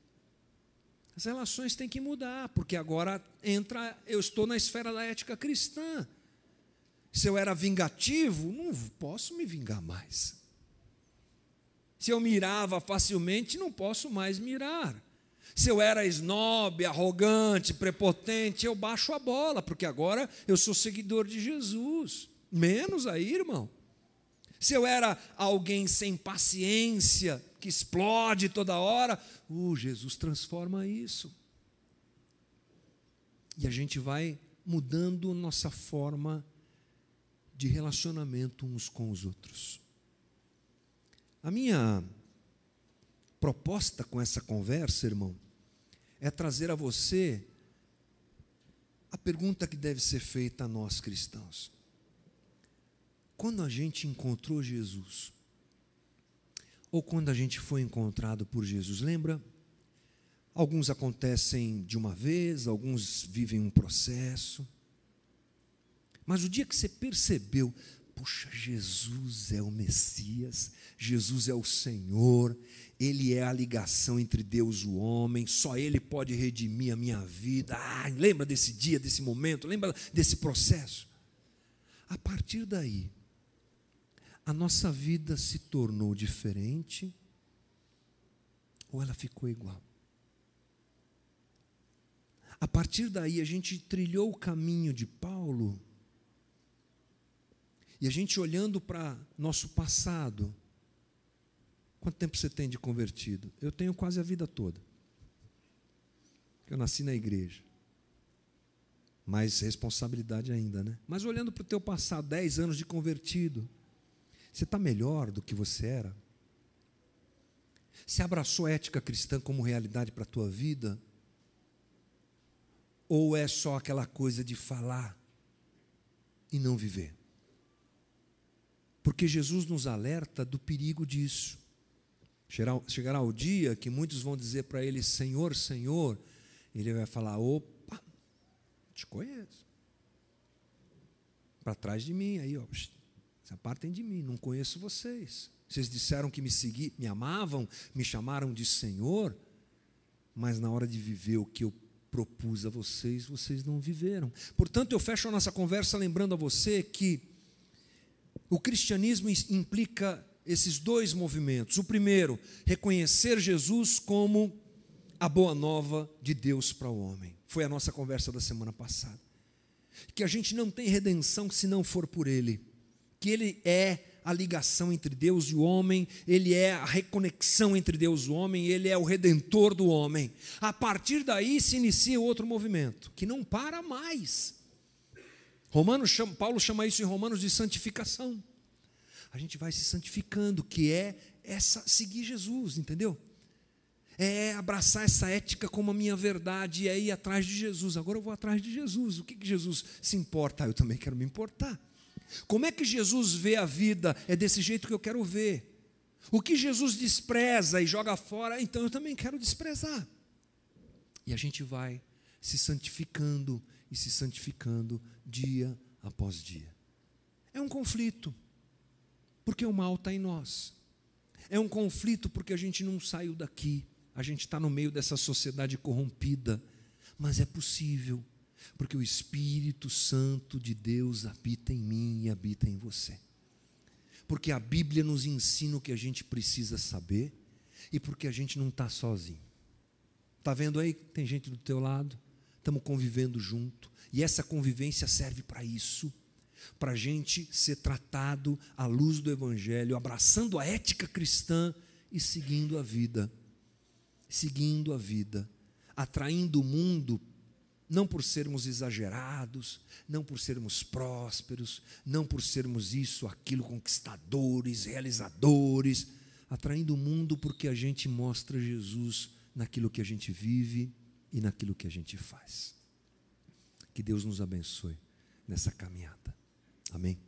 As relações têm que mudar, porque agora entra, eu estou na esfera da ética cristã. Se eu era vingativo, não posso me vingar mais. Se eu mirava facilmente, não posso mais mirar. Se eu era snob, arrogante, prepotente, eu baixo a bola, porque agora eu sou seguidor de Jesus. Menos aí, irmão. Se eu era alguém sem paciência, que explode toda hora, uh, Jesus transforma isso. E a gente vai mudando nossa forma de relacionamento uns com os outros. A minha proposta com essa conversa, irmão, é trazer a você a pergunta que deve ser feita a nós cristãos. Quando a gente encontrou Jesus, ou quando a gente foi encontrado por Jesus, lembra? Alguns acontecem de uma vez, alguns vivem um processo. Mas o dia que você percebeu, puxa, Jesus é o Messias, Jesus é o Senhor, Ele é a ligação entre Deus e o homem, só Ele pode redimir a minha vida. Ah, lembra desse dia, desse momento, lembra desse processo? A partir daí, a nossa vida se tornou diferente ou ela ficou igual? A partir daí, a gente trilhou o caminho de Paulo, e a gente olhando para nosso passado, quanto tempo você tem de convertido? Eu tenho quase a vida toda. Eu nasci na igreja. Mais responsabilidade ainda, né? Mas olhando para o teu passado, 10 anos de convertido, você está melhor do que você era? Você abraçou a ética cristã como realidade para a tua vida? Ou é só aquela coisa de falar e não viver? Porque Jesus nos alerta do perigo disso. Chegará o dia que muitos vão dizer para ele: Senhor, Senhor. Ele vai falar: opa, te conheço. Para trás de mim, aí, ó. Se apartem de mim, não conheço vocês. Vocês disseram que me segui, me amavam, me chamaram de Senhor, mas na hora de viver o que eu propus a vocês, vocês não viveram. Portanto, eu fecho a nossa conversa lembrando a você que o cristianismo implica esses dois movimentos. O primeiro, reconhecer Jesus como a boa nova de Deus para o homem. Foi a nossa conversa da semana passada. Que a gente não tem redenção se não for por Ele que ele é a ligação entre Deus e o homem, ele é a reconexão entre Deus e o homem, ele é o redentor do homem. A partir daí se inicia outro movimento, que não para mais. Romanos chama, Paulo chama isso em Romanos de santificação. A gente vai se santificando, que é essa seguir Jesus, entendeu? É abraçar essa ética como a minha verdade e é ir atrás de Jesus. Agora eu vou atrás de Jesus. O que, que Jesus se importa? Ah, eu também quero me importar. Como é que Jesus vê a vida? É desse jeito que eu quero ver. O que Jesus despreza e joga fora, então eu também quero desprezar. E a gente vai se santificando e se santificando dia após dia. É um conflito, porque o mal está em nós. É um conflito porque a gente não saiu daqui, a gente está no meio dessa sociedade corrompida, mas é possível porque o Espírito Santo de Deus habita em mim e habita em você. Porque a Bíblia nos ensina o que a gente precisa saber, e porque a gente não está sozinho. Está vendo aí? Tem gente do teu lado, estamos convivendo junto, e essa convivência serve para isso para a gente ser tratado à luz do Evangelho, abraçando a ética cristã e seguindo a vida. Seguindo a vida, atraindo o mundo, não por sermos exagerados, não por sermos prósperos, não por sermos isso, aquilo, conquistadores, realizadores, atraindo o mundo porque a gente mostra Jesus naquilo que a gente vive e naquilo que a gente faz. Que Deus nos abençoe nessa caminhada. Amém.